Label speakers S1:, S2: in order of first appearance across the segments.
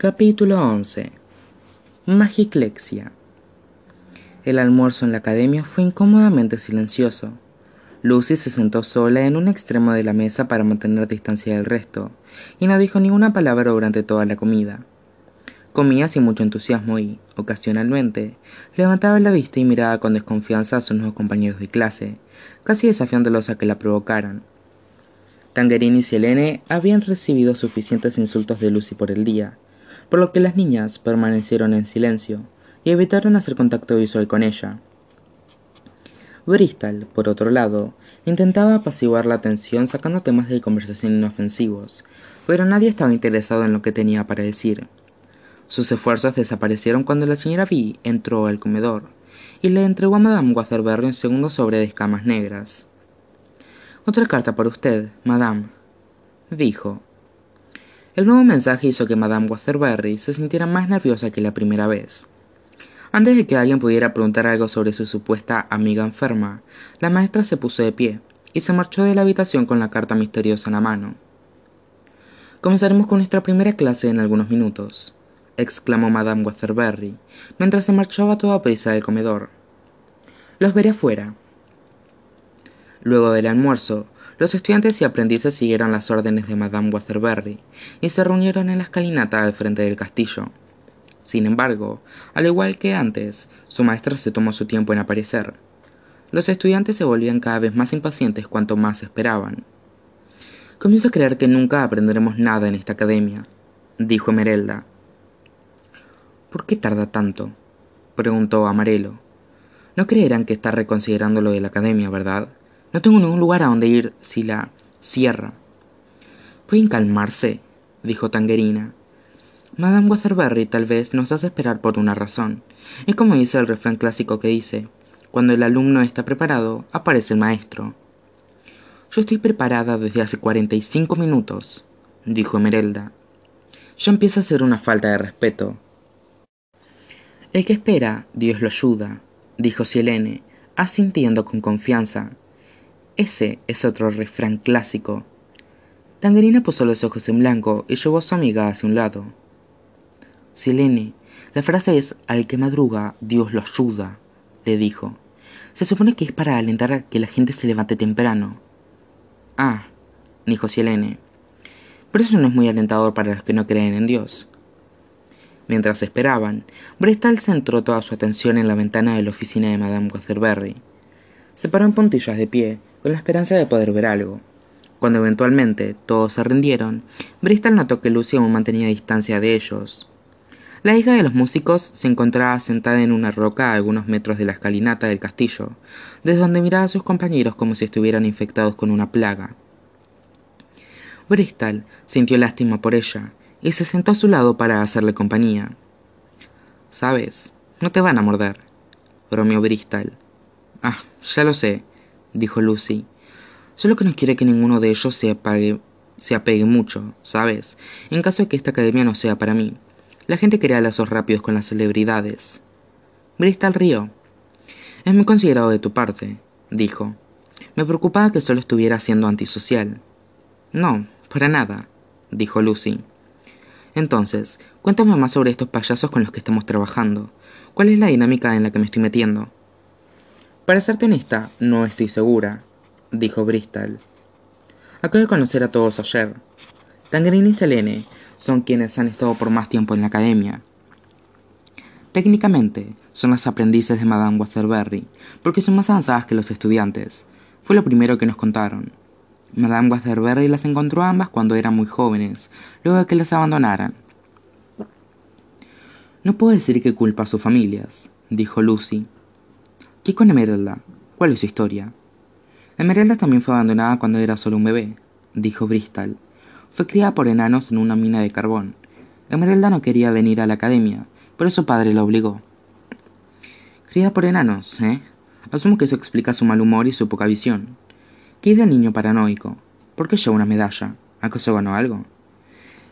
S1: Capítulo 11 Magiclexia El almuerzo en la academia fue incómodamente silencioso. Lucy se sentó sola en un extremo de la mesa para mantener distancia del resto, y no dijo ni una palabra durante toda la comida. Comía sin mucho entusiasmo y, ocasionalmente, levantaba la vista y miraba con desconfianza a sus nuevos compañeros de clase, casi desafiándolos a que la provocaran. Tangerine y Selene habían recibido suficientes insultos de Lucy por el día, por lo que las niñas permanecieron en silencio y evitaron hacer contacto visual con ella. Bristol, por otro lado, intentaba apaciguar la tensión sacando temas de conversación inofensivos, pero nadie estaba interesado en lo que tenía para decir. Sus esfuerzos desaparecieron cuando la señora B entró al comedor y le entregó a Madame Waterbury un segundo sobre de escamas negras. Otra carta para usted, Madame, dijo, el nuevo mensaje hizo que Madame Waterbury se sintiera más nerviosa que la primera vez. Antes de que alguien pudiera preguntar algo sobre su supuesta amiga enferma, la maestra se puso de pie y se marchó de la habitación con la carta misteriosa en la mano. Comenzaremos con nuestra primera clase en algunos minutos, exclamó Madame Waterbury, mientras se marchaba a toda prisa del comedor. Los veré afuera. Luego del almuerzo, los estudiantes y aprendices siguieron las órdenes de Madame Waterbury y se reunieron en la escalinata al frente del castillo. Sin embargo, al igual que antes, su maestra se tomó su tiempo en aparecer. Los estudiantes se volvían cada vez más impacientes cuanto más esperaban. Comienzo a creer que nunca aprenderemos nada en esta academia, dijo Emerelda. ¿Por qué tarda tanto? preguntó Amarelo. No creerán que está reconsiderando lo de la academia, ¿verdad? No tengo ningún lugar a donde ir si la cierra. Pueden calmarse, dijo Tangerina. Madame Waterbury tal vez nos hace esperar por una razón. Es como dice el refrán clásico que dice, cuando el alumno está preparado, aparece el maestro. Yo estoy preparada desde hace cuarenta y cinco minutos, dijo Emerelda. Ya empieza a ser una falta de respeto. El que espera, Dios lo ayuda, dijo Sielene, asintiendo con confianza. Ese es otro refrán clásico. Tangerina puso los ojos en blanco y llevó a su amiga hacia un lado. Silene, la frase es al que madruga, Dios lo ayuda, le dijo. Se supone que es para alentar a que la gente se levante temprano. Ah, dijo Silene. Pero eso no es muy alentador para los que no creen en Dios. Mientras esperaban, Bristol centró toda su atención en la ventana de la oficina de Madame Waterbury. Se paró en puntillas de pie con la esperanza de poder ver algo. Cuando eventualmente todos se rindieron, Bristol notó que Lucy aún mantenía distancia de ellos. La hija de los músicos se encontraba sentada en una roca a algunos metros de la escalinata del castillo, desde donde miraba a sus compañeros como si estuvieran infectados con una plaga. Bristol sintió lástima por ella y se sentó a su lado para hacerle compañía. Sabes, no te van a morder, bromeó Bristol. Ah, ya lo sé, dijo Lucy. Solo que no quiere que ninguno de ellos se apague, se apegue mucho, ¿sabes? En caso de que esta academia no sea para mí. La gente crea lazos rápidos con las celebridades. Bristol rió. Es muy considerado de tu parte, dijo. Me preocupaba que solo estuviera siendo antisocial. No, para nada, dijo Lucy. Entonces, cuéntame más sobre estos payasos con los que estamos trabajando. ¿Cuál es la dinámica en la que me estoy metiendo? Para serte honesta, no estoy segura, dijo Bristol. Acabo de conocer a todos ayer. Tangerine y Selene son quienes han estado por más tiempo en la academia. Técnicamente, son las aprendices de Madame Waterbury, porque son más avanzadas que los estudiantes. Fue lo primero que nos contaron. Madame Waterbury las encontró ambas cuando eran muy jóvenes, luego de que las abandonaran. No puedo decir que culpa a sus familias, dijo Lucy, ¿Qué con Emeralda? ¿Cuál es su historia? Emeralda también fue abandonada cuando era solo un bebé, dijo Bristol. Fue criada por enanos en una mina de carbón. Emeralda no quería venir a la academia, pero su padre la obligó. Criada por enanos, ¿eh? Asumo que eso explica su mal humor y su poca visión. ¿Qué del niño paranoico? ¿Por qué lleva una medalla? ¿Acaso ganó algo?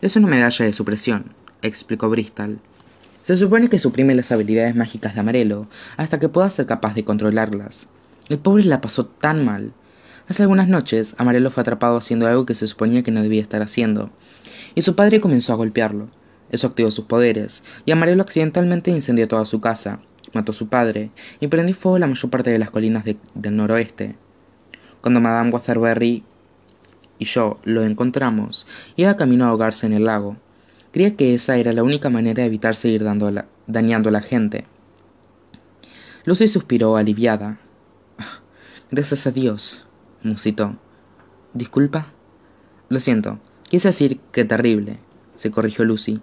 S1: Es una medalla de supresión, explicó Bristol. Se supone que suprime las habilidades mágicas de Amarelo hasta que pueda ser capaz de controlarlas. El pobre la pasó tan mal. Hace algunas noches, Amarelo fue atrapado haciendo algo que se suponía que no debía estar haciendo, y su padre comenzó a golpearlo. Eso activó sus poderes, y Amarelo accidentalmente incendió toda su casa, mató a su padre y prendió fuego la mayor parte de las colinas del noroeste. Cuando Madame Waterbury y yo lo encontramos, iba camino a ahogarse en el lago. Creía que esa era la única manera de evitar seguir dañando a la gente. Lucy suspiró aliviada. Gracias a Dios, musitó. ¿Disculpa? Lo siento, quise decir que terrible, se corrigió Lucy.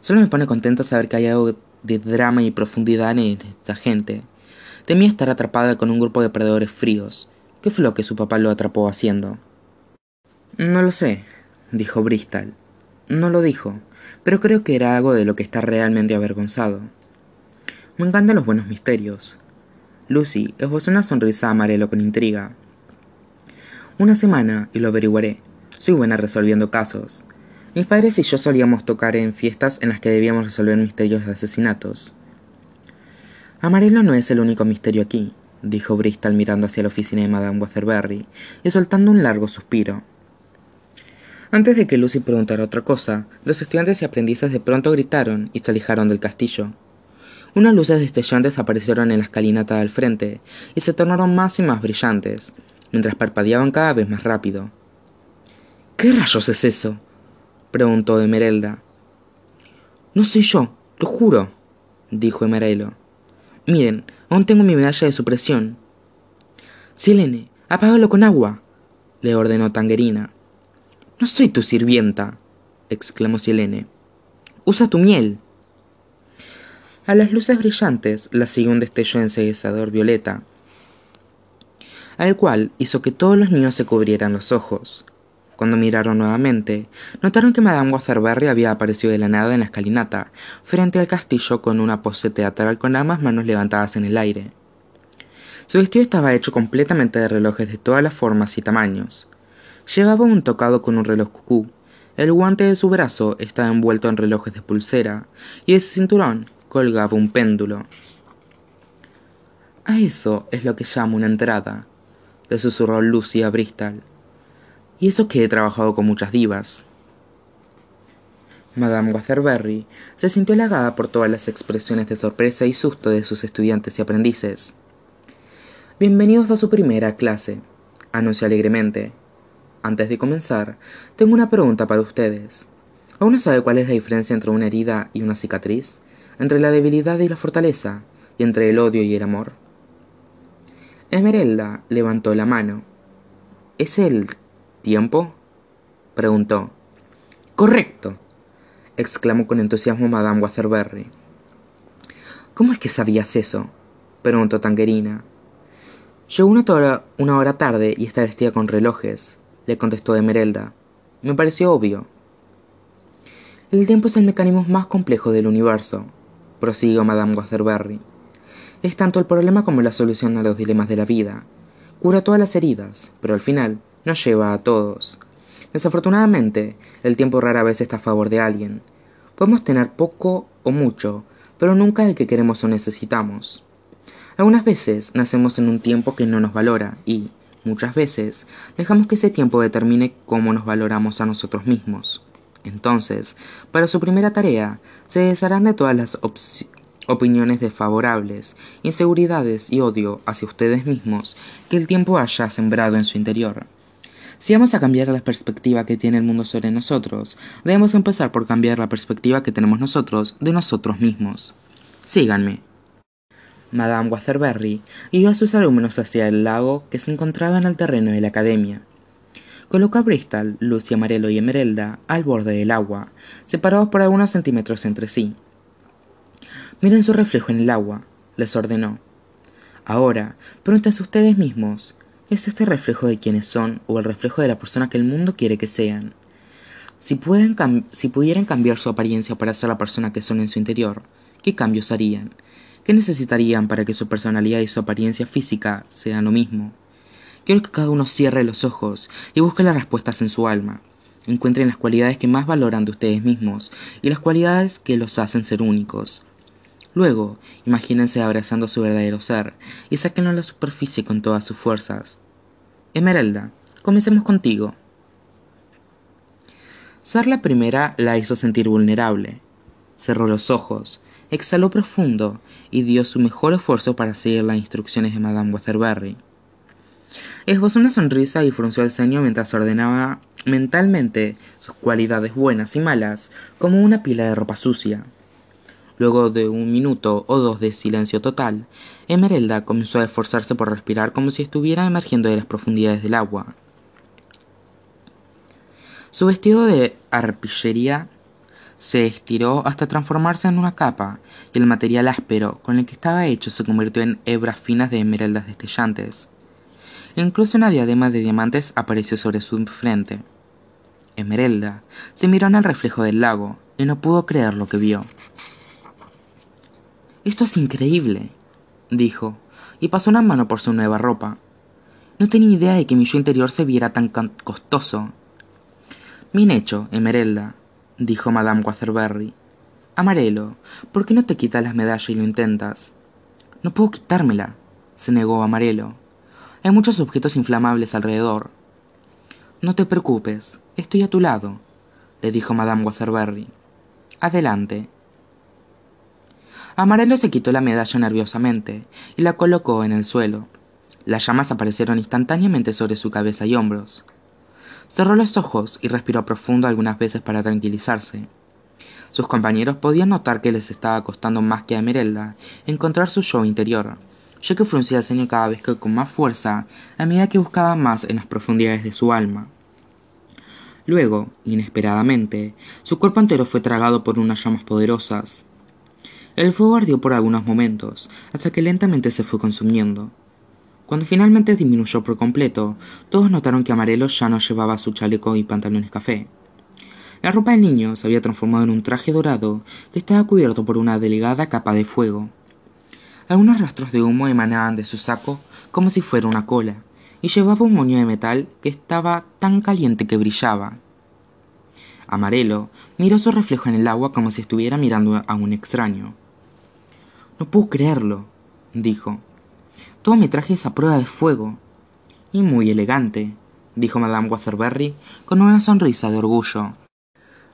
S1: Solo me pone contenta saber que hay algo de drama y profundidad en esta gente. Temía estar atrapada con un grupo de perdedores fríos. ¿Qué fue lo que su papá lo atrapó haciendo? No lo sé, dijo Bristol. No lo dijo, pero creo que era algo de lo que está realmente avergonzado. Me encantan los buenos misterios. Lucy esbozó una sonrisa amarelo con intriga. Una semana y lo averiguaré. Soy buena resolviendo casos. Mis padres y yo solíamos tocar en fiestas en las que debíamos resolver misterios de asesinatos. Amarelo no es el único misterio aquí, dijo Bristol mirando hacia la oficina de Madame Waterbury y soltando un largo suspiro. Antes de que Lucy preguntara otra cosa, los estudiantes y aprendices de pronto gritaron y se alejaron del castillo. Unas luces destellantes aparecieron en la escalinata del frente y se tornaron más y más brillantes, mientras parpadeaban cada vez más rápido. ¿Qué rayos es eso? preguntó Emerelda. No sé yo, lo juro, dijo Emerelo. Miren, aún tengo mi medalla de supresión. Silene, apágalo con agua, le ordenó Tangerina. No soy tu sirvienta, exclamó Silene. Usa tu miel. A las luces brillantes la siguió un destello enseguecedor violeta, al cual hizo que todos los niños se cubrieran los ojos. Cuando miraron nuevamente, notaron que Madame Waterbury había aparecido de la nada en la escalinata, frente al castillo con una pose teatral con ambas manos levantadas en el aire. Su vestido estaba hecho completamente de relojes de todas las formas y tamaños. Llevaba un tocado con un reloj cucú, el guante de su brazo estaba envuelto en relojes de pulsera, y de su cinturón colgaba un péndulo. A eso es lo que llamo una entrada, le susurró Lucy a Bristol. Y eso que he trabajado con muchas divas. Madame Waterbury se sintió halagada por todas las expresiones de sorpresa y susto de sus estudiantes y aprendices. Bienvenidos a su primera clase, anunció alegremente. Antes de comenzar, tengo una pregunta para ustedes. ¿Aún no sabe cuál es la diferencia entre una herida y una cicatriz? ¿Entre la debilidad y la fortaleza? ¿Y entre el odio y el amor? Esmeralda levantó la mano. ¿Es el ¿Tiempo? preguntó. Correcto, exclamó con entusiasmo Madame Waterbury. ¿Cómo es que sabías eso? preguntó Tangerina. Llegó una una hora tarde y está vestida con relojes, le contestó Emerelda. Me pareció obvio. El tiempo es el mecanismo más complejo del universo, prosiguió Madame Waterbury. Es tanto el problema como la solución a los dilemas de la vida. Cura todas las heridas, pero al final nos lleva a todos. Desafortunadamente, el tiempo rara vez está a favor de alguien. Podemos tener poco o mucho, pero nunca el que queremos o necesitamos. Algunas veces nacemos en un tiempo que no nos valora y, muchas veces, dejamos que ese tiempo determine cómo nos valoramos a nosotros mismos. Entonces, para su primera tarea, se desharán de todas las opiniones desfavorables, inseguridades y odio hacia ustedes mismos que el tiempo haya sembrado en su interior. Si vamos a cambiar la perspectiva que tiene el mundo sobre nosotros, debemos empezar por cambiar la perspectiva que tenemos nosotros de nosotros mismos. Síganme. Madame Waterbury guió a sus alumnos hacia el lago que se encontraba en el terreno de la academia. Colocó a Bristol, Lucy Amarelo y Emerelda al borde del agua, separados por algunos centímetros entre sí. Miren su reflejo en el agua, les ordenó. Ahora, pregúntense ustedes mismos, ¿Es este reflejo de quienes son o el reflejo de la persona que el mundo quiere que sean? Si, si pudieran cambiar su apariencia para ser la persona que son en su interior, ¿qué cambios harían? ¿Qué necesitarían para que su personalidad y su apariencia física sean lo mismo? Quiero que cada uno cierre los ojos y busque las respuestas en su alma. Encuentren las cualidades que más valoran de ustedes mismos y las cualidades que los hacen ser únicos. Luego, imagínense abrazando su verdadero ser y sáquenlo a la superficie con todas sus fuerzas. Emeralda, comencemos contigo. Ser la primera la hizo sentir vulnerable, Cerró los ojos, exhaló profundo y dio su mejor esfuerzo para seguir las instrucciones de Madame Weatherberry. Esbozó una sonrisa y frunció el ceño mientras ordenaba mentalmente sus cualidades buenas y malas como una pila de ropa sucia. Luego de un minuto o dos de silencio total, Emerelda comenzó a esforzarse por respirar como si estuviera emergiendo de las profundidades del agua. Su vestido de arpillería se estiró hasta transformarse en una capa, y el material áspero con el que estaba hecho se convirtió en hebras finas de esmeraldas destellantes. Incluso una diadema de diamantes apareció sobre su frente. Esmeralda se miró en el reflejo del lago y no pudo creer lo que vio. Esto es increíble, dijo, y pasó una mano por su nueva ropa. No tenía idea de que mi yo interior se viera tan costoso. Bien hecho, Emerelda, dijo Madame Waterbury. Amarelo, ¿por qué no te quitas las medallas y lo intentas? No puedo quitármela, se negó Amarelo. Hay muchos objetos inflamables alrededor. No te preocupes, estoy a tu lado, le dijo Madame Waterbury. Adelante. Amarelo se quitó la medalla nerviosamente y la colocó en el suelo. Las llamas aparecieron instantáneamente sobre su cabeza y hombros. Cerró los ojos y respiró profundo algunas veces para tranquilizarse. Sus compañeros podían notar que les estaba costando más que a Merelda encontrar su yo interior, ya que fruncía el ceño cada vez que con más fuerza a medida que buscaba más en las profundidades de su alma. Luego, inesperadamente, su cuerpo entero fue tragado por unas llamas poderosas. El fuego ardió por algunos momentos, hasta que lentamente se fue consumiendo. Cuando finalmente disminuyó por completo, todos notaron que Amarelo ya no llevaba su chaleco y pantalones café. La ropa del niño se había transformado en un traje dorado que estaba cubierto por una delgada capa de fuego. Algunos rastros de humo emanaban de su saco como si fuera una cola, y llevaba un moño de metal que estaba tan caliente que brillaba. Amarelo miró su reflejo en el agua como si estuviera mirando a un extraño. No puedo creerlo, dijo. Todo mi traje es prueba de fuego. Y muy elegante, dijo Madame Waterbury con una sonrisa de orgullo.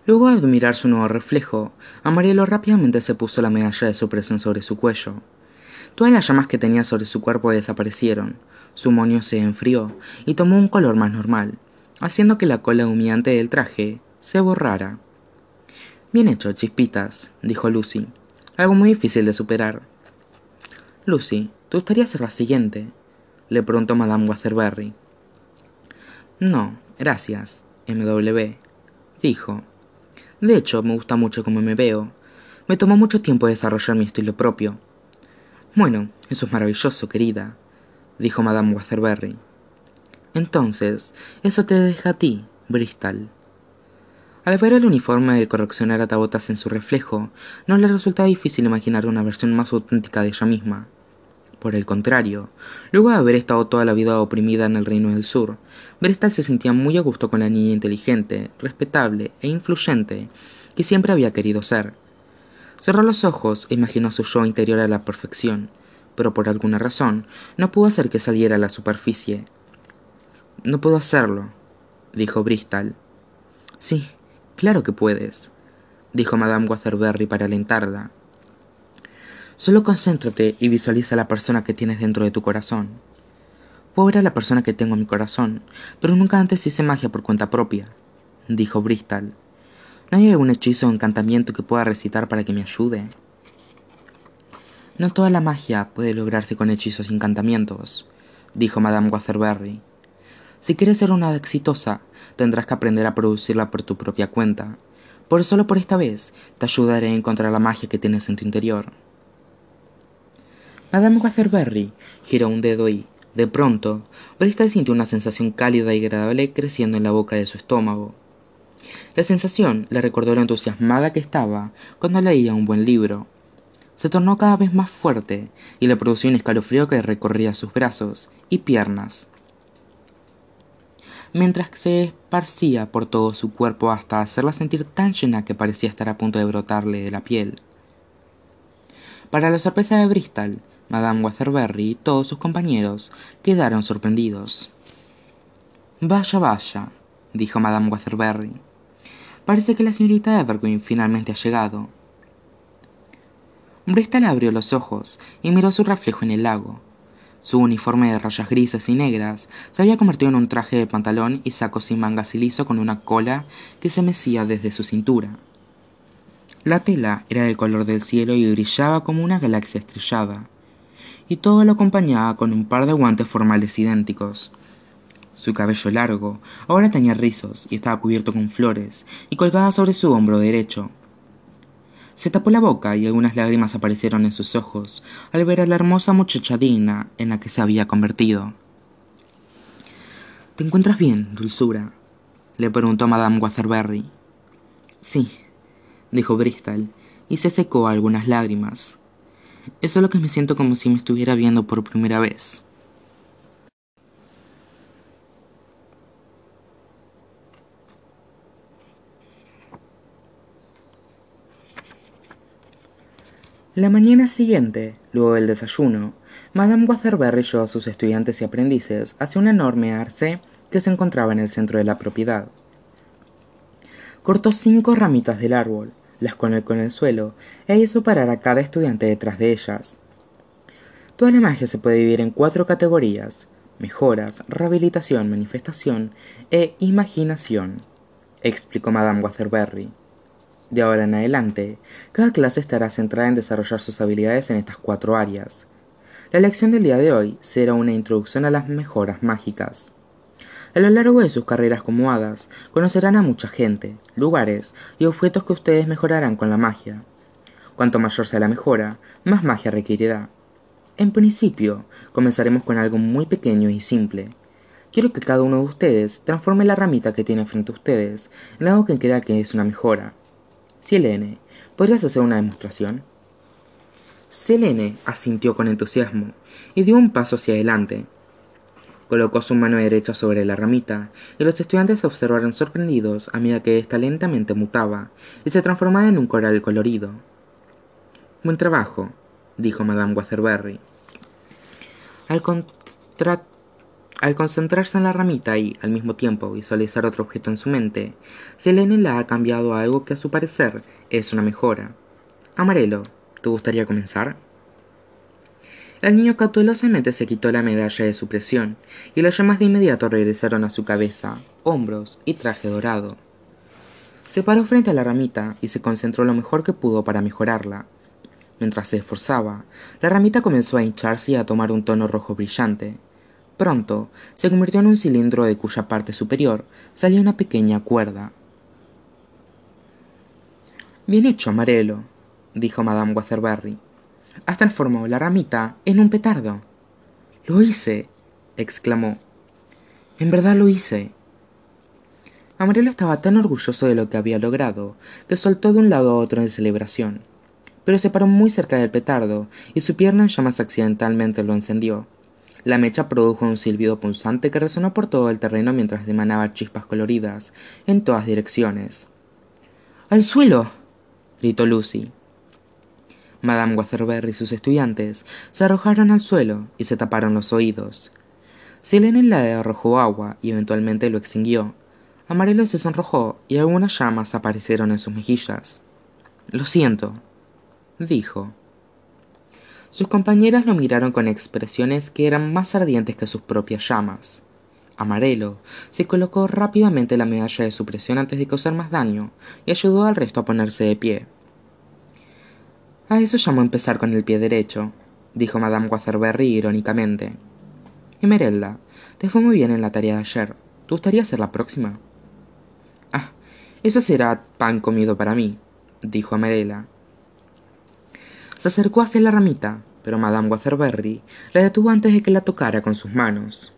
S1: Luego de admirar su nuevo reflejo, Amarelo rápidamente se puso la medalla de su presión sobre su cuello. Todas las llamas que tenía sobre su cuerpo desaparecieron, su moño se enfrió y tomó un color más normal, haciendo que la cola humeante del traje se borrara. Bien hecho, chispitas, dijo Lucy. Algo muy difícil de superar. Lucy, ¿Te gustaría ser la siguiente? le preguntó Madame Waterbury. No, gracias, MW, dijo. De hecho, me gusta mucho cómo me veo. Me tomó mucho tiempo desarrollar mi estilo propio. Bueno, eso es maravilloso, querida, dijo Madame Waterbury. Entonces, eso te deja a ti, Bristol. Al ver el uniforme de correccionar atabotas en su reflejo, no le resultaba difícil imaginar una versión más auténtica de ella misma. Por el contrario, luego de haber estado toda la vida oprimida en el Reino del Sur, Brestal se sentía muy a gusto con la niña inteligente, respetable e influyente que siempre había querido ser. Cerró los ojos e imaginó su yo interior a la perfección, pero por alguna razón no pudo hacer que saliera a la superficie. No puedo hacerlo, dijo Bristol. Sí, claro que puedes, dijo Madame Waterbury para alentarla. Solo concéntrate y visualiza a la persona que tienes dentro de tu corazón. Puedo ver a la persona que tengo en mi corazón, pero nunca antes hice magia por cuenta propia, dijo Bristol. ¿No hay algún hechizo o encantamiento que pueda recitar para que me ayude? No toda la magia puede lograrse con hechizos y encantamientos, dijo Madame Waterbury. Si quieres ser una exitosa, tendrás que aprender a producirla por tu propia cuenta. Por solo por esta vez, te ayudaré a encontrar la magia que tienes en tu interior. Madame Waterbury giró un dedo y, de pronto, Bristol sintió una sensación cálida y agradable creciendo en la boca de su estómago. La sensación le recordó lo entusiasmada que estaba cuando leía un buen libro. Se tornó cada vez más fuerte y le produjo un escalofrío que recorría sus brazos y piernas, mientras se esparcía por todo su cuerpo hasta hacerla sentir tan llena que parecía estar a punto de brotarle de la piel. Para la sorpresa de Bristol, Madame Waterbury y todos sus compañeros quedaron sorprendidos. Vaya, vaya, dijo Madame Waterbury. Parece que la señorita Evergreen finalmente ha llegado. Bristol abrió los ojos y miró su reflejo en el lago. Su uniforme de rayas grises y negras se había convertido en un traje de pantalón y saco sin mangas y liso con una cola que se mecía desde su cintura. La tela era del color del cielo y brillaba como una galaxia estrellada, y todo lo acompañaba con un par de guantes formales idénticos. Su cabello largo ahora tenía rizos y estaba cubierto con flores y colgaba sobre su hombro derecho. Se tapó la boca y algunas lágrimas aparecieron en sus ojos al ver a la hermosa muchacha digna en la que se había convertido. ¿Te encuentras bien, dulzura? le preguntó Madame Waterbury. Sí, dijo Bristol, y se secó algunas lágrimas. Es solo que me siento como si me estuviera viendo por primera vez. La mañana siguiente, luego del desayuno, Madame Waterbury llevó a sus estudiantes y aprendices hacia un enorme arce que se encontraba en el centro de la propiedad. Cortó cinco ramitas del árbol, las conectó en el suelo e hizo parar a cada estudiante detrás de ellas. Toda la magia se puede dividir en cuatro categorías: mejoras, rehabilitación, manifestación e imaginación, explicó Madame Waterbury. De ahora en adelante, cada clase estará centrada en desarrollar sus habilidades en estas cuatro áreas. La lección del día de hoy será una introducción a las mejoras mágicas. A lo largo de sus carreras como hadas, conocerán a mucha gente, lugares y objetos que ustedes mejorarán con la magia. Cuanto mayor sea la mejora, más magia requerirá. En principio, comenzaremos con algo muy pequeño y simple. Quiero que cada uno de ustedes transforme la ramita que tiene frente a ustedes en algo que crea que es una mejora. Selene, ¿podrías hacer una demostración? Selene asintió con entusiasmo y dio un paso hacia adelante. Colocó su mano derecha sobre la ramita y los estudiantes observaron sorprendidos a medida que ésta lentamente mutaba y se transformaba en un coral colorido. Buen trabajo, dijo Madame Waterbury. Al, al concentrarse en la ramita y, al mismo tiempo, visualizar otro objeto en su mente, Selene la ha cambiado a algo que a su parecer es una mejora. Amarelo, ¿te gustaría comenzar? El niño cautelosamente se quitó la medalla de supresión y las llamas de inmediato regresaron a su cabeza, hombros y traje dorado. Se paró frente a la ramita y se concentró lo mejor que pudo para mejorarla. Mientras se esforzaba, la ramita comenzó a hincharse y a tomar un tono rojo brillante, Pronto se convirtió en un cilindro de cuya parte superior salía una pequeña cuerda. Bien hecho, Amarelo, dijo Madame Waterbury. Has transformado la ramita en un petardo. Lo hice, exclamó. En verdad lo hice. Amarelo estaba tan orgulloso de lo que había logrado que soltó de un lado a otro en celebración, pero se paró muy cerca del petardo y su pierna en llamas accidentalmente lo encendió. La mecha produjo un silbido punzante que resonó por todo el terreno mientras emanaba chispas coloridas en todas direcciones. ¡Al suelo! gritó Lucy. Madame Waterbury y sus estudiantes se arrojaron al suelo y se taparon los oídos. Selene le arrojó agua y eventualmente lo extinguió. Amarelo se sonrojó y algunas llamas aparecieron en sus mejillas. Lo siento, dijo. Sus compañeras lo miraron con expresiones que eran más ardientes que sus propias llamas. Amarelo se colocó rápidamente la medalla de supresión antes de causar más daño y ayudó al resto a ponerse de pie. A eso llamó empezar con el pie derecho, dijo Madame Waterbury irónicamente. Emerelda, te fue muy bien en la tarea de ayer. ¿Te gustaría ser la próxima? Ah, eso será pan comido para mí, dijo Amarela, se acercó hacia la ramita, pero Madame Waterbury la detuvo antes de que la tocara con sus manos.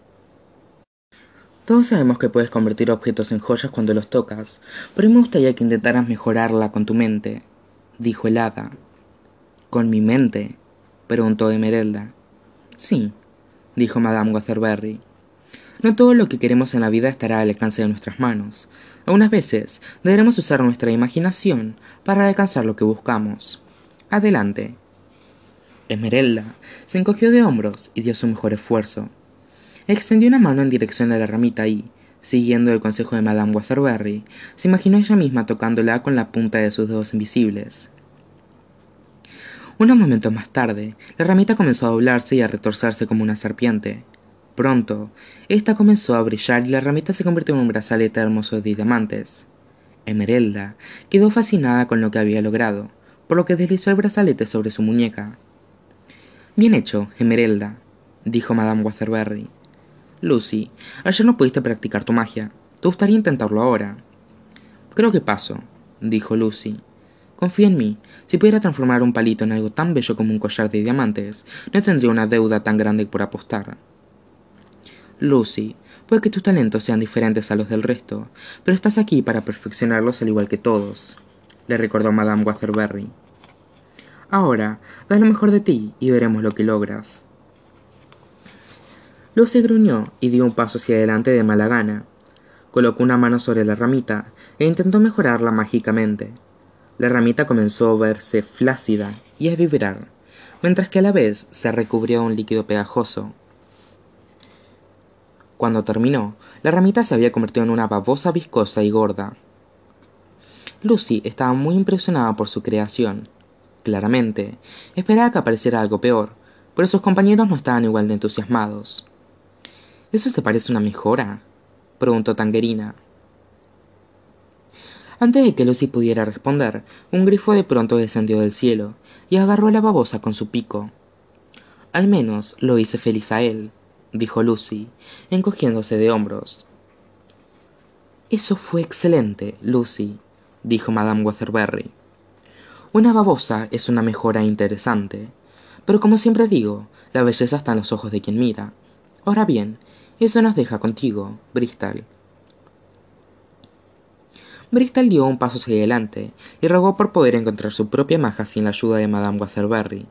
S1: Todos sabemos que puedes convertir objetos en joyas cuando los tocas, pero me gustaría que intentaras mejorarla con tu mente, dijo el hada. ¿Con mi mente? preguntó Emerelda. Sí, dijo Madame Waterbury. No todo lo que queremos en la vida estará al alcance de nuestras manos. Algunas veces deberemos usar nuestra imaginación para alcanzar lo que buscamos. Adelante. Esmeralda se encogió de hombros y dio su mejor esfuerzo. Extendió una mano en dirección a la ramita y, siguiendo el consejo de Madame Waterbury, se imaginó ella misma tocándola con la punta de sus dedos invisibles. Unos momentos más tarde, la ramita comenzó a doblarse y a retorcerse como una serpiente. Pronto, esta comenzó a brillar y la ramita se convirtió en un brazalete hermoso de diamantes. Emerelda quedó fascinada con lo que había logrado, por lo que deslizó el brazalete sobre su muñeca. Bien hecho, Emerelda, dijo Madame Waterbury. Lucy, ayer no pudiste practicar tu magia. ¿Te gustaría intentarlo ahora? Creo que paso, dijo Lucy. Confía en mí. Si pudiera transformar un palito en algo tan bello como un collar de diamantes, no tendría una deuda tan grande por apostar. Lucy, puede que tus talentos sean diferentes a los del resto, pero estás aquí para perfeccionarlos al igual que todos, le recordó Madame Waterbury. Ahora, da lo mejor de ti y veremos lo que logras. Lucy gruñó y dio un paso hacia adelante de mala gana. Colocó una mano sobre la ramita e intentó mejorarla mágicamente. La ramita comenzó a verse flácida y a vibrar, mientras que a la vez se recubrió un líquido pegajoso. Cuando terminó, la ramita se había convertido en una babosa viscosa y gorda. Lucy estaba muy impresionada por su creación. Claramente, esperaba que apareciera algo peor, pero sus compañeros no estaban igual de entusiasmados. ¿Eso te parece una mejora? preguntó Tangerina. Antes de que Lucy pudiera responder, un grifo de pronto descendió del cielo y agarró a la babosa con su pico. Al menos lo hice feliz a él, dijo Lucy, encogiéndose de hombros. Eso fue excelente, Lucy, dijo Madame Waterbury. Una babosa es una mejora interesante, pero como siempre digo, la belleza está en los ojos de quien mira. Ahora bien, eso nos deja contigo, Bristol. Bristol dio un paso hacia adelante y rogó por poder encontrar su propia maja sin la ayuda de Madame Waterbury.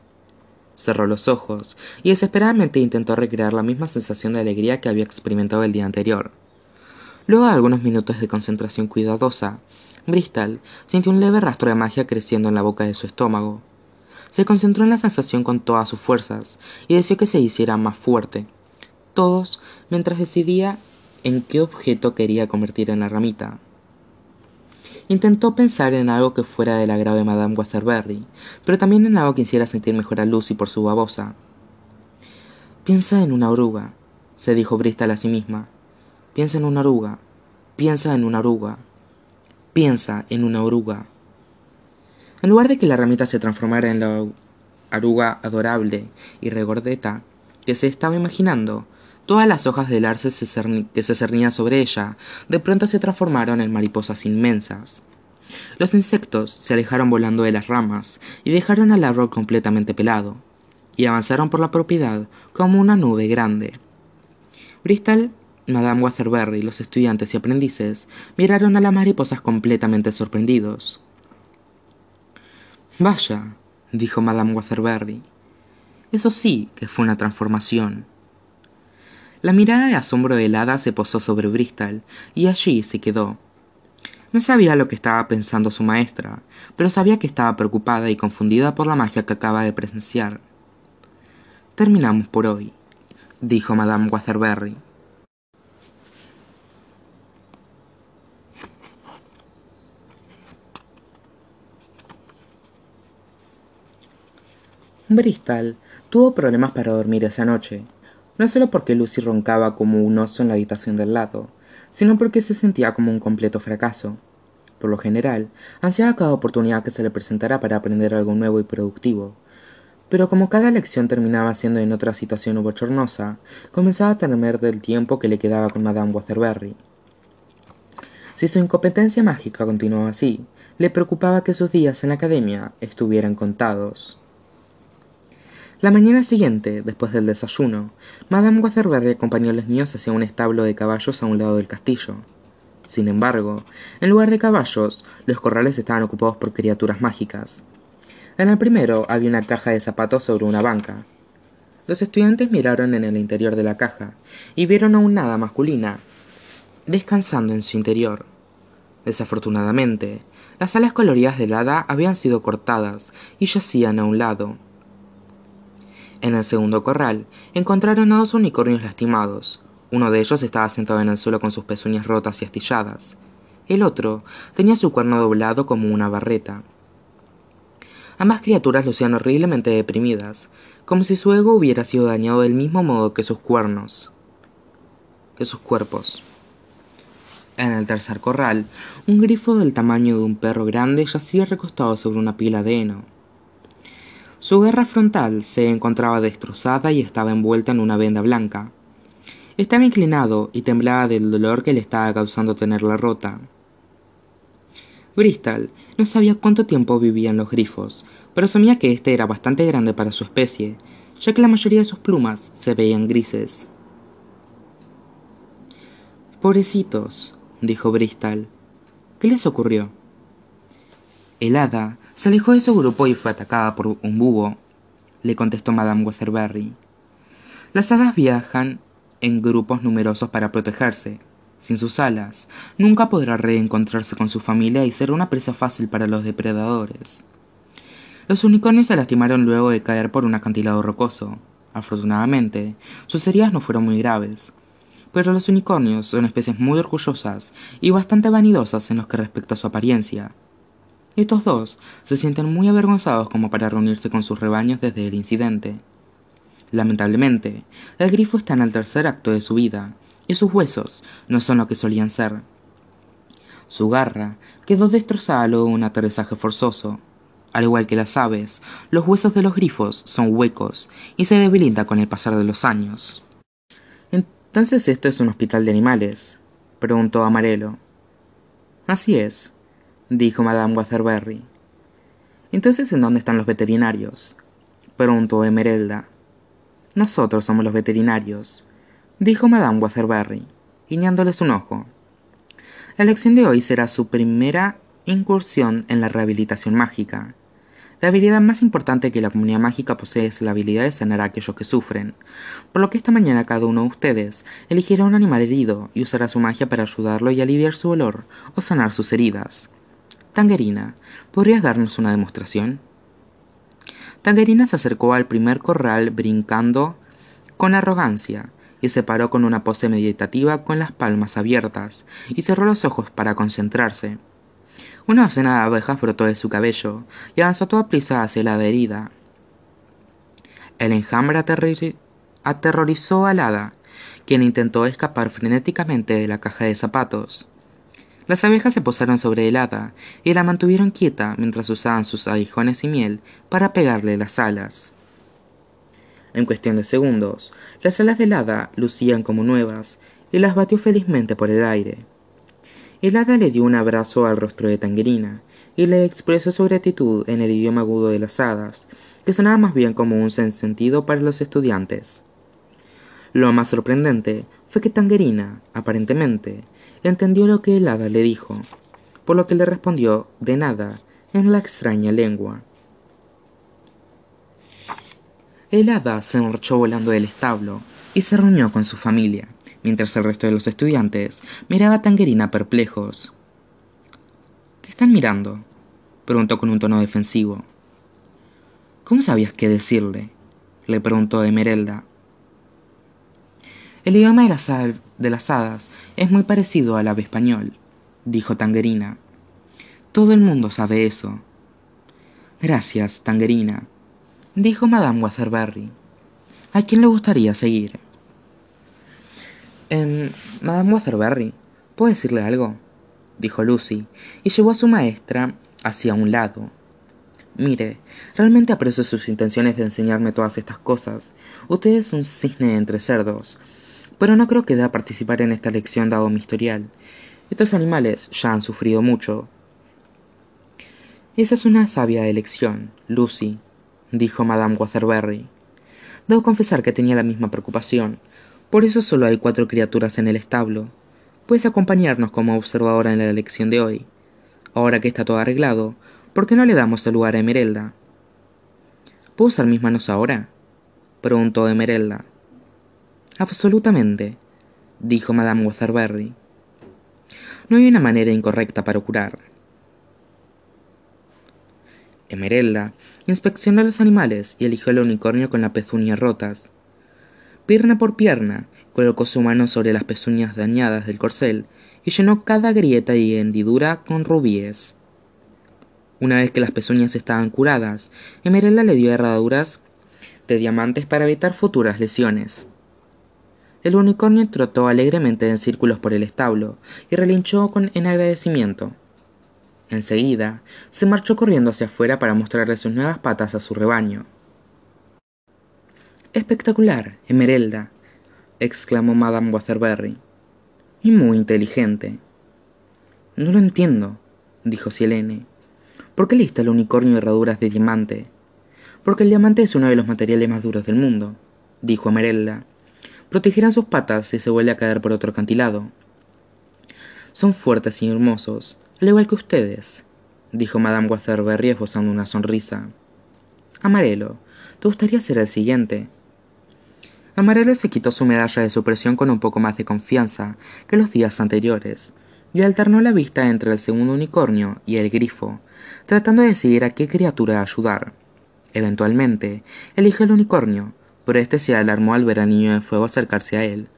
S1: Cerró los ojos y desesperadamente intentó recrear la misma sensación de alegría que había experimentado el día anterior. Luego de algunos minutos de concentración cuidadosa, Bristol sintió un leve rastro de magia creciendo en la boca de su estómago. Se concentró en la sensación con todas sus fuerzas y deseó que se hiciera más fuerte todos mientras decidía en qué objeto quería convertir en la ramita. Intentó pensar en algo que fuera del agrado de Madame Waterbury, pero también en algo que hiciera sentir mejor a Lucy por su babosa. Piensa en una oruga, se dijo Bristol a sí misma. Piensa en una oruga, piensa en una oruga, piensa en una oruga. En lugar de que la ramita se transformara en la oruga adorable y regordeta que se estaba imaginando, Todas las hojas del arce que se cernían sobre ella de pronto se transformaron en mariposas inmensas. Los insectos se alejaron volando de las ramas y dejaron al árbol completamente pelado, y avanzaron por la propiedad como una nube grande. Bristol, Madame Waterbury, los estudiantes y aprendices miraron a las mariposas completamente sorprendidos. Vaya, dijo Madame Waterbury. Eso sí que fue una transformación. La mirada de asombro de hada se posó sobre Bristol, y allí se quedó. No sabía lo que estaba pensando su maestra, pero sabía que estaba preocupada y confundida por la magia que acaba de presenciar. Terminamos por hoy, dijo Madame Waterbury. Bristol tuvo problemas para dormir esa noche, no solo porque Lucy roncaba como un oso en la habitación del lado, sino porque se sentía como un completo fracaso. Por lo general, ansiaba cada oportunidad que se le presentara para aprender algo nuevo y productivo. Pero como cada lección terminaba siendo en otra situación bochornosa, comenzaba a temer del tiempo que le quedaba con Madame Waterbury. Si su incompetencia mágica continuaba así, le preocupaba que sus días en la academia estuvieran contados. La mañana siguiente, después del desayuno, Madame Waterbury acompañó a los niños hacia un establo de caballos a un lado del castillo. Sin embargo, en lugar de caballos, los corrales estaban ocupados por criaturas mágicas. En el primero había una caja de zapatos sobre una banca. Los estudiantes miraron en el interior de la caja y vieron a un hada masculina descansando en su interior. Desafortunadamente, las alas coloridas del hada habían sido cortadas y yacían a un lado. En el segundo corral encontraron a dos unicornios lastimados. Uno de ellos estaba sentado en el suelo con sus pezuñas rotas y astilladas. El otro tenía su cuerno doblado como una barreta. Ambas criaturas lucían horriblemente deprimidas, como si su ego hubiera sido dañado del mismo modo que sus cuernos, que sus cuerpos. En el tercer corral, un grifo del tamaño de un perro grande yacía recostado sobre una pila de heno. Su garra frontal se encontraba destrozada y estaba envuelta en una venda blanca. Estaba inclinado y temblaba del dolor que le estaba causando tenerla rota. Bristol no sabía cuánto tiempo vivían los grifos, pero asumía que este era bastante grande para su especie, ya que la mayoría de sus plumas se veían grises. Pobrecitos, dijo Bristol. ¿Qué les ocurrió? El hada se alejó de su grupo y fue atacada por un búho, le contestó Madame Weatherberry. Las hadas viajan en grupos numerosos para protegerse. Sin sus alas, nunca podrá reencontrarse con su familia y ser una presa fácil para los depredadores. Los unicornios se lastimaron luego de caer por un acantilado rocoso. Afortunadamente, sus heridas no fueron muy graves, pero los unicornios son especies muy orgullosas y bastante vanidosas en lo que respecta a su apariencia. Estos dos se sienten muy avergonzados como para reunirse con sus rebaños desde el incidente. Lamentablemente, el grifo está en el tercer acto de su vida, y sus huesos no son lo que solían ser. Su garra quedó destrozada luego de un aterrizaje forzoso. Al igual que las aves, los huesos de los grifos son huecos y se debilitan con el pasar de los años. ¿Entonces esto es un hospital de animales? preguntó Amarelo. Así es, dijo Madame Waterbury. ¿Entonces en dónde están los veterinarios? preguntó Emerelda. Nosotros somos los veterinarios, dijo Madame Waterbury, guiñándoles un ojo. La lección de hoy será su primera incursión en la rehabilitación mágica. La habilidad más importante que la comunidad mágica posee es la habilidad de sanar a aquellos que sufren, por lo que esta mañana cada uno de ustedes elegirá un animal herido y usará su magia para ayudarlo y aliviar su dolor o sanar sus heridas. Tangerina, ¿podrías darnos una demostración? Tangerina se acercó al primer corral brincando con arrogancia y se paró con una pose meditativa con las palmas abiertas y cerró los ojos para concentrarse. Una docena de abejas brotó de su cabello y avanzó toda prisa hacia la herida. El enjambre aterrorizó al hada, quien intentó escapar frenéticamente de la caja de zapatos. Las abejas se posaron sobre el hada y la mantuvieron quieta mientras usaban sus aguijones y miel para pegarle las alas. En cuestión de segundos, las alas del hada lucían como nuevas y las batió felizmente por el aire. El hada le dio un abrazo al rostro de Tangerina y le expresó su gratitud en el idioma agudo de las hadas, que sonaba más bien como un sentido para los estudiantes. Lo más sorprendente fue que Tangerina, aparentemente, entendió lo que el hada le dijo, por lo que le respondió de nada en la extraña lengua. El hada se marchó volando del establo y se reunió con su familia, mientras el resto de los estudiantes miraba a Tangerina perplejos. ¿Qué están mirando? preguntó con un tono defensivo. ¿Cómo sabías qué decirle? le preguntó Emerelda, el idioma de las, de las hadas es muy parecido al ave español, dijo Tangerina. Todo el mundo sabe eso. Gracias, Tangerina, dijo Madame Waterbury. ¿A quién le gustaría seguir? Eh, Madame Waterbury, ¿puedo decirle algo? dijo Lucy, y llevó a su maestra hacia un lado. Mire, realmente aprecio sus intenciones de enseñarme todas estas cosas. Usted es un cisne entre cerdos, pero no creo que deba participar en esta lección dado mi historial. Estos animales ya han sufrido mucho. Esa es una sabia elección, Lucy, dijo Madame Waterbury. Debo confesar que tenía la misma preocupación. Por eso solo hay cuatro criaturas en el establo. Puedes acompañarnos como observadora en la lección de hoy. Ahora que está todo arreglado, ¿por qué no le damos el lugar a Emerelda? ¿Puedo usar mis manos ahora? preguntó Emerelda. Absolutamente, dijo Madame Waterbury. No hay una manera incorrecta para curar. Emerelda inspeccionó los animales y eligió el unicornio con las pezuñas rotas. Pierna por pierna, colocó su mano sobre las pezuñas dañadas del corcel y llenó cada grieta y hendidura con rubíes. Una vez que las pezuñas estaban curadas, Emerelda le dio herraduras de diamantes para evitar futuras lesiones. El unicornio trotó alegremente en círculos por el establo y relinchó con, en agradecimiento. Enseguida, se marchó corriendo hacia afuera para mostrarle sus nuevas patas a su rebaño. Espectacular, Emerelda, exclamó Madame Waterbury. Y muy inteligente. No lo entiendo, dijo Sielene. ¿Por qué le al unicornio herraduras de diamante? Porque el diamante es uno de los materiales más duros del mundo, dijo Emerelda. Protegerán sus patas si se vuelve a caer por otro acantilado. Son fuertes y hermosos, al igual que ustedes, dijo Madame Waterbury esbozando una sonrisa. Amarelo, ¿te gustaría ser el siguiente? Amarelo se quitó su medalla de supresión con un poco más de confianza que los días anteriores, y alternó la vista entre el segundo unicornio y el grifo, tratando de decidir a qué criatura ayudar. Eventualmente, eligió el unicornio, pero este se alarmó al ver al niño de fuego acercarse a él.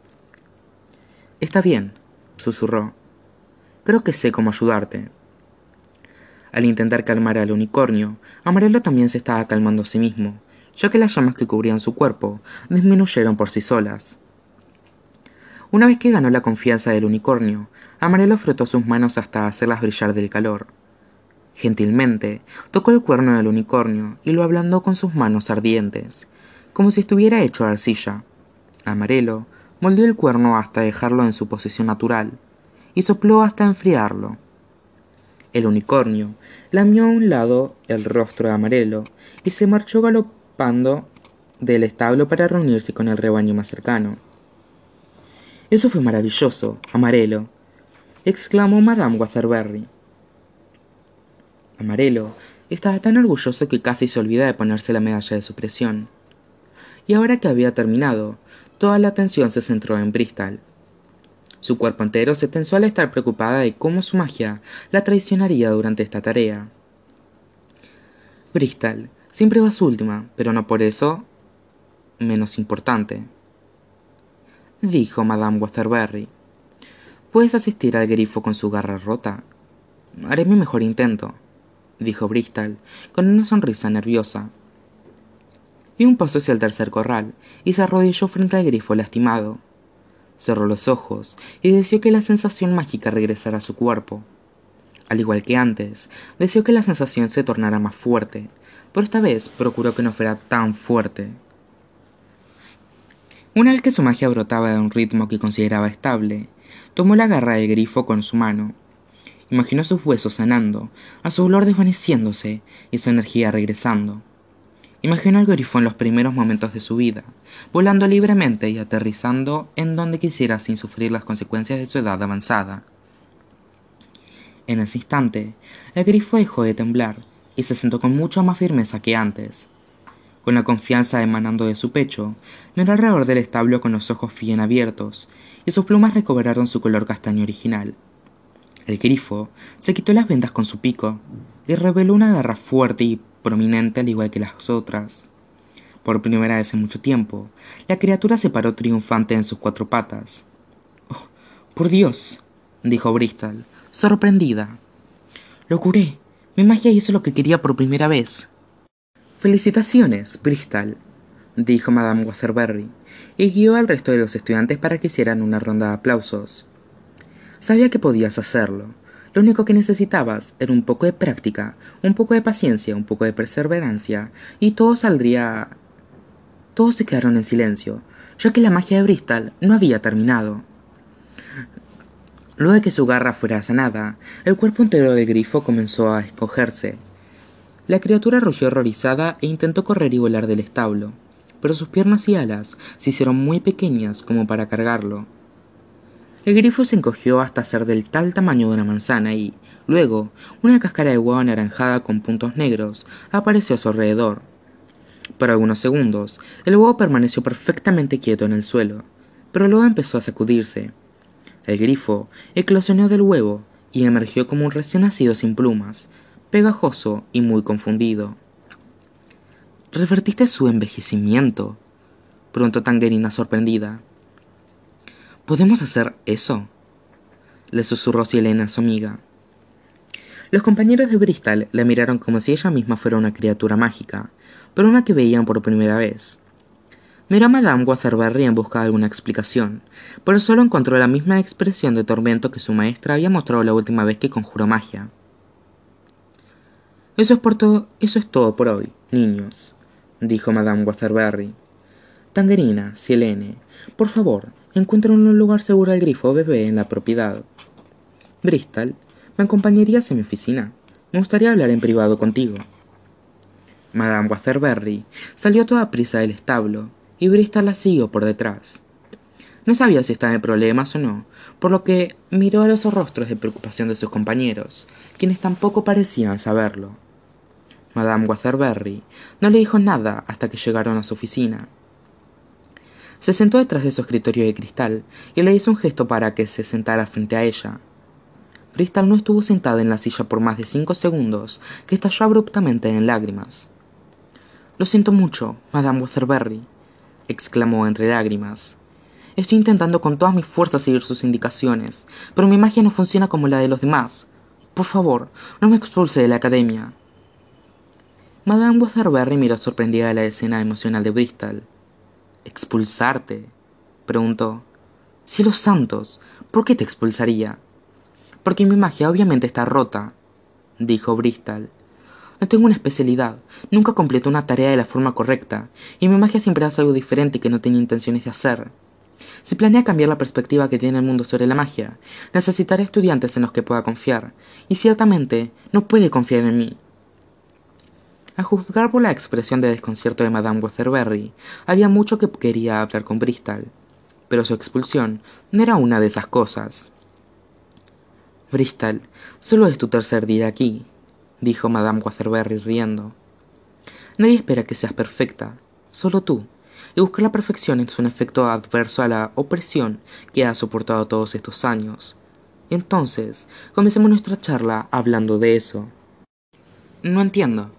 S1: Está bien, susurró. Creo que sé cómo ayudarte. Al intentar calmar al unicornio, Amarelo también se estaba calmando a sí mismo, ya que las llamas que cubrían su cuerpo disminuyeron por sí solas. Una vez que ganó la confianza del unicornio, Amarelo frotó sus manos hasta hacerlas brillar del calor. Gentilmente, tocó el cuerno del unicornio y lo ablandó con sus manos ardientes, como si estuviera hecho de arcilla. Amarelo moldeó el cuerno hasta dejarlo en su posición natural, y sopló hasta enfriarlo. El unicornio lamió a un lado el rostro de Amarelo y se marchó galopando del establo para reunirse con el rebaño más cercano. Eso fue maravilloso, Amarelo, exclamó Madame Waterbury. Amarelo estaba tan orgulloso que casi se olvida de ponerse la medalla de supresión. Y ahora que había terminado, toda la atención se centró en Bristol. Su cuerpo entero se tensó al estar preocupada de cómo su magia la traicionaría durante esta tarea. Bristol siempre va su última, pero no por eso menos importante, dijo Madame Waterbury. ¿Puedes asistir al grifo con su garra rota? Haré mi mejor intento dijo Bristol, con una sonrisa nerviosa. Dio un paso hacia el tercer corral y se arrodilló frente al grifo lastimado. Cerró los ojos y deseó que la sensación mágica regresara a su cuerpo. Al igual que antes, deseó que la sensación se tornara más fuerte, pero esta vez procuró que no fuera tan fuerte. Una vez que su magia brotaba de un ritmo que consideraba estable, tomó la garra del grifo con su mano Imaginó sus huesos sanando, a su olor desvaneciéndose y su energía regresando. Imaginó al grifo en los primeros momentos de su vida, volando libremente y aterrizando en donde quisiera sin sufrir las consecuencias de su edad avanzada. En ese instante, el grifo dejó de temblar y se sentó con mucha más firmeza que antes. Con la confianza emanando de su pecho, miró alrededor del establo con los ojos bien abiertos, y sus plumas recobraron su color castaño original. El grifo se quitó las vendas con su pico y reveló una garra fuerte y prominente al igual que las otras. Por primera vez en mucho tiempo, la criatura se paró triunfante en sus cuatro patas. Oh, por Dios, dijo Bristol, sorprendida. Lo curé. Mi magia hizo lo que quería por primera vez. Felicitaciones, Bristol, dijo Madame Wasserberry, y guió al resto de los estudiantes para que hicieran una ronda de aplausos. Sabía que podías hacerlo. Lo único que necesitabas era un poco de práctica, un poco de paciencia, un poco de perseverancia, y todo saldría... Todos se quedaron en silencio, ya que la magia de Bristol no había terminado. Luego de que su garra fuera sanada, el cuerpo entero del grifo comenzó a escogerse. La criatura rugió horrorizada e intentó correr y volar del establo, pero sus piernas y alas se hicieron muy pequeñas como para cargarlo. El grifo se encogió hasta ser del tal tamaño de una manzana y, luego, una cáscara de huevo anaranjada con puntos negros apareció a su alrededor. Por algunos segundos, el huevo permaneció perfectamente quieto en el suelo, pero luego empezó a sacudirse. El grifo eclosionó del huevo y emergió como un recién nacido sin plumas, pegajoso y muy confundido. ¿Revertiste su envejecimiento? preguntó Tangerina sorprendida. ¿Podemos hacer eso? le susurró Silena a su amiga. Los compañeros de Bristol la miraron como si ella misma fuera una criatura mágica, pero una que veían por primera vez. Miró a Madame Waterbury en busca de alguna explicación, pero solo encontró la misma expresión de tormento que su maestra había mostrado la última vez que conjuró magia. Eso es, por todo, eso es todo por hoy, niños, dijo Madame Waterbury. Tangerina, Silene, por favor, encuentren un lugar seguro al grifo bebé en la propiedad. Bristol, ¿me acompañarías en mi oficina? Me gustaría hablar en privado contigo. Madame Waterbury salió toda prisa del establo y Bristol la siguió por detrás. No sabía si estaba en problemas o no, por lo que miró a los rostros de preocupación de sus compañeros, quienes tampoco parecían saberlo. Madame Waterbury no le dijo nada hasta que llegaron a su oficina. Se sentó detrás de su escritorio de cristal y le hizo un gesto para que se sentara frente a ella. Bristol no estuvo sentada en la silla por más de cinco segundos, que estalló abruptamente en lágrimas. Lo siento mucho, Madame Waterbury, exclamó entre lágrimas. Estoy intentando con todas mis fuerzas seguir sus indicaciones, pero mi magia no funciona como la de los demás. Por favor, no me expulse de la academia. Madame Waterbury miró sorprendida la escena emocional de Bristol. ¿Expulsarte? preguntó. Cielos santos, ¿por qué te expulsaría? Porque mi magia obviamente está rota, dijo Bristol. No tengo una especialidad, nunca completo una tarea de la forma correcta, y mi magia siempre hace algo diferente que no tenía intenciones de hacer. Si planea cambiar la perspectiva que tiene el mundo sobre la magia, necesitaré estudiantes en los que pueda confiar, y ciertamente no puede confiar en mí. A juzgar por la expresión de desconcierto de Madame Weatherberry, había mucho que quería hablar con Bristol, pero su expulsión no era una de esas cosas. Bristol, solo es tu tercer día aquí, dijo Madame Waterbury riendo. Nadie espera que seas perfecta, solo tú, y buscar la perfección es un efecto adverso a la opresión que has soportado todos estos años. Entonces, comencemos nuestra charla hablando de eso. No entiendo,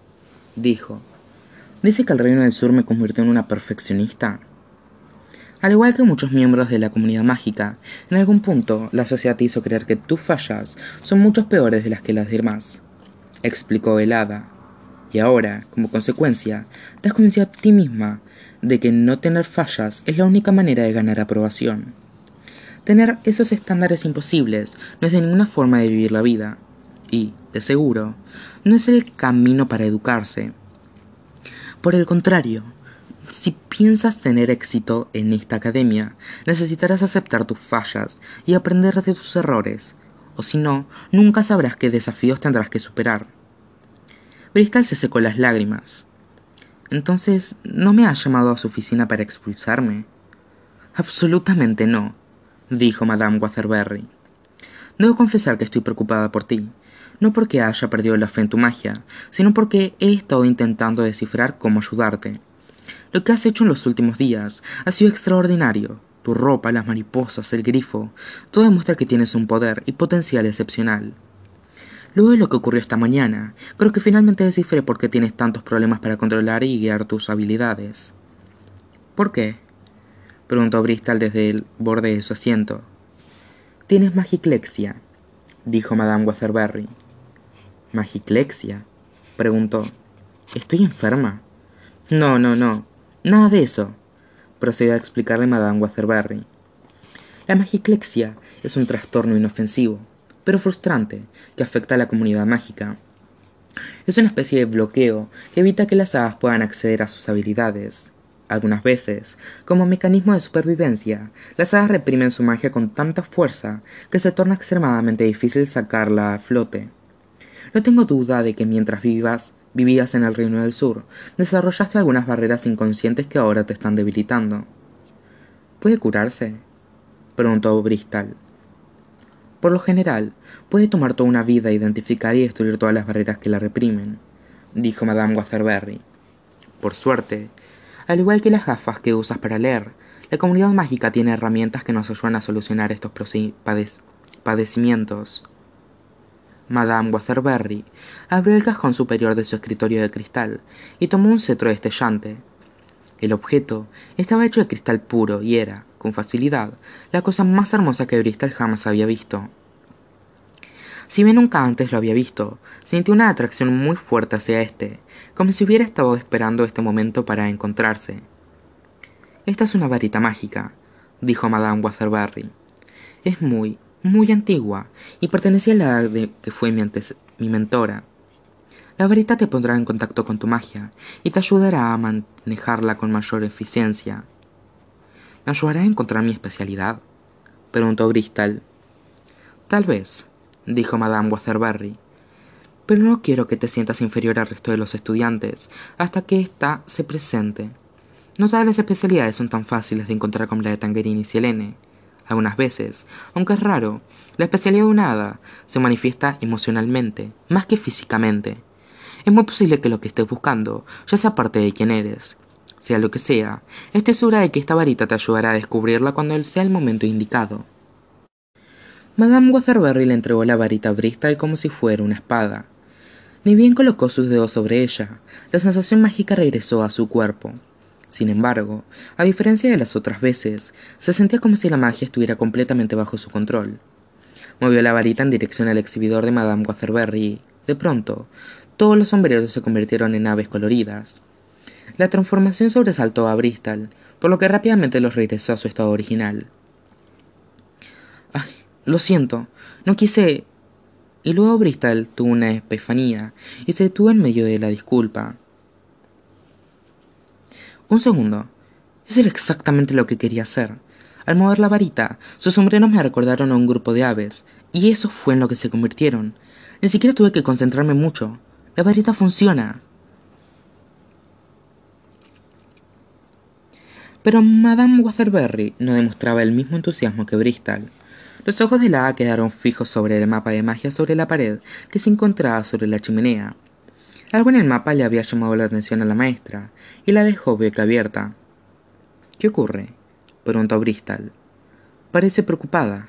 S1: dijo. ¿Dice que el Reino del Sur me convirtió en una perfeccionista? Al igual que muchos miembros de la comunidad mágica, en algún punto la sociedad te hizo creer que tus fallas son mucho peores de las que las demás explicó el hada. Y ahora, como consecuencia, te has convencido a ti misma de que no tener fallas es la única manera de ganar aprobación. Tener esos estándares imposibles no es de ninguna forma de vivir la vida, y, de seguro, no es el camino para educarse. Por el contrario, si piensas tener éxito en esta academia, necesitarás aceptar tus fallas y aprender de tus errores, o si no, nunca sabrás qué desafíos tendrás que superar. Bristol se secó las lágrimas. Entonces, ¿no me ha llamado a su oficina para expulsarme? Absolutamente no, dijo Madame Waterbury. Debo confesar que estoy preocupada por ti, no porque haya perdido la fe en tu magia, sino porque he estado intentando descifrar cómo ayudarte. Lo que has hecho en los últimos días ha sido extraordinario, tu ropa, las mariposas, el grifo, todo demuestra que tienes un poder y potencial excepcional. Luego de lo que ocurrió esta mañana, creo que finalmente descifré por qué tienes tantos problemas para controlar y guiar tus habilidades. ¿Por qué? preguntó Bristol desde el borde de su asiento. Tienes magiclexia, dijo Madame Waterbury. ¿Magiclexia? preguntó. ¿Estoy enferma? No, no, no. Nada de eso procedió a explicarle Madame Waterbury. La magiclexia es un trastorno inofensivo, pero frustrante, que afecta a la comunidad mágica. Es una especie de bloqueo que evita que las hadas puedan acceder a sus habilidades. Algunas veces, como mecanismo de supervivencia, las hadas reprimen su magia con tanta fuerza que se torna extremadamente difícil sacarla a flote. No tengo duda de que mientras vivas vivías en el Reino del Sur, desarrollaste algunas barreras inconscientes que ahora te están debilitando. ¿Puede curarse? preguntó Bristol. Por lo general, puede tomar toda una vida identificar y destruir todas las barreras que la reprimen, dijo Madame Waterbury. Por suerte, al igual que las gafas que usas para leer, la comunidad mágica tiene herramientas que nos ayudan a solucionar estos padecimientos. Madame Waterbury abrió el cajón superior de su escritorio de cristal y tomó un cetro destellante. El objeto estaba hecho de cristal puro y era, con facilidad, la cosa más hermosa que Bristol jamás había visto. Si bien nunca antes lo había visto, sintió una atracción muy fuerte hacia éste, como si hubiera estado esperando este momento para encontrarse. Esta es una varita mágica, dijo Madame Waterbury. Es muy, muy antigua y pertenecía a la que fue mi, mi mentora. La varita te pondrá en contacto con tu magia y te ayudará a manejarla con mayor eficiencia. ¿Me ayudará a encontrar mi especialidad? preguntó Bristol. Tal vez, dijo Madame Waterbury, pero no quiero que te sientas inferior al resto de los estudiantes hasta que ésta se presente. No todas las especialidades son tan fáciles de encontrar como la de Tangerine y Selene. Algunas veces, aunque es raro, la especialidad de una hada se manifiesta emocionalmente, más que físicamente. Es muy posible que lo que estés buscando ya sea parte de quien eres. Sea lo que sea, estés segura de que esta varita te ayudará a descubrirla cuando sea el momento indicado. Madame Waterbury le entregó la varita a Bristol como si fuera una espada. Ni bien colocó sus dedos sobre ella, la sensación mágica regresó a su cuerpo. Sin embargo, a diferencia de las otras veces, se sentía como si la magia estuviera completamente bajo su control. Movió la varita en dirección al exhibidor de Madame Waterbury y, de pronto, todos los sombreros se convirtieron en aves coloridas. La transformación sobresaltó a Bristol, por lo que rápidamente los regresó a su estado original. Ay, lo siento, no quise. Y luego Bristol tuvo una epifanía y se detuvo en medio de la disculpa. Un segundo. Eso era exactamente lo que quería hacer. Al mover la varita, sus sombreros me recordaron a un grupo de aves, y eso fue en lo que se convirtieron. Ni siquiera tuve que concentrarme mucho. La varita funciona. Pero Madame Waterbury no demostraba el mismo entusiasmo que Bristol. Los ojos de la A quedaron fijos sobre el mapa de magia sobre la pared que se encontraba sobre la chimenea. Algo en el mapa le había llamado la atención a la maestra y la dejó abierta. ¿Qué ocurre? preguntó Bristol. Parece preocupada.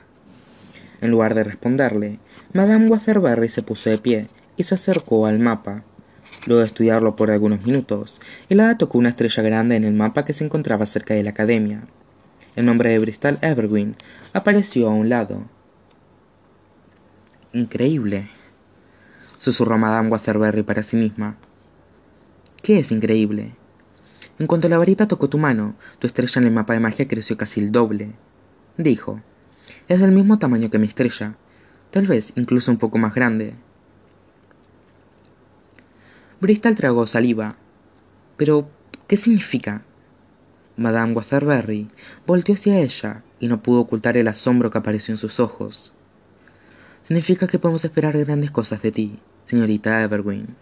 S1: En lugar de responderle, Madame Waterbury se puso de pie y se acercó al mapa. Luego de estudiarlo por algunos minutos, el hada tocó una estrella grande en el mapa que se encontraba cerca de la academia. El nombre de Bristol Evergreen apareció a un lado. Increíble, susurró Madame Waterbury para sí misma. ¿Qué es increíble? En cuanto la varita tocó tu mano, tu estrella en el mapa de magia creció casi el doble. Dijo. Es del mismo tamaño que mi estrella, tal vez incluso un poco más grande. Bristol tragó saliva. Pero, ¿qué significa? Madame Waterbury volteó hacia ella y no pudo ocultar el asombro que apareció en sus ojos. Significa que podemos esperar grandes cosas de ti, señorita Evergreen.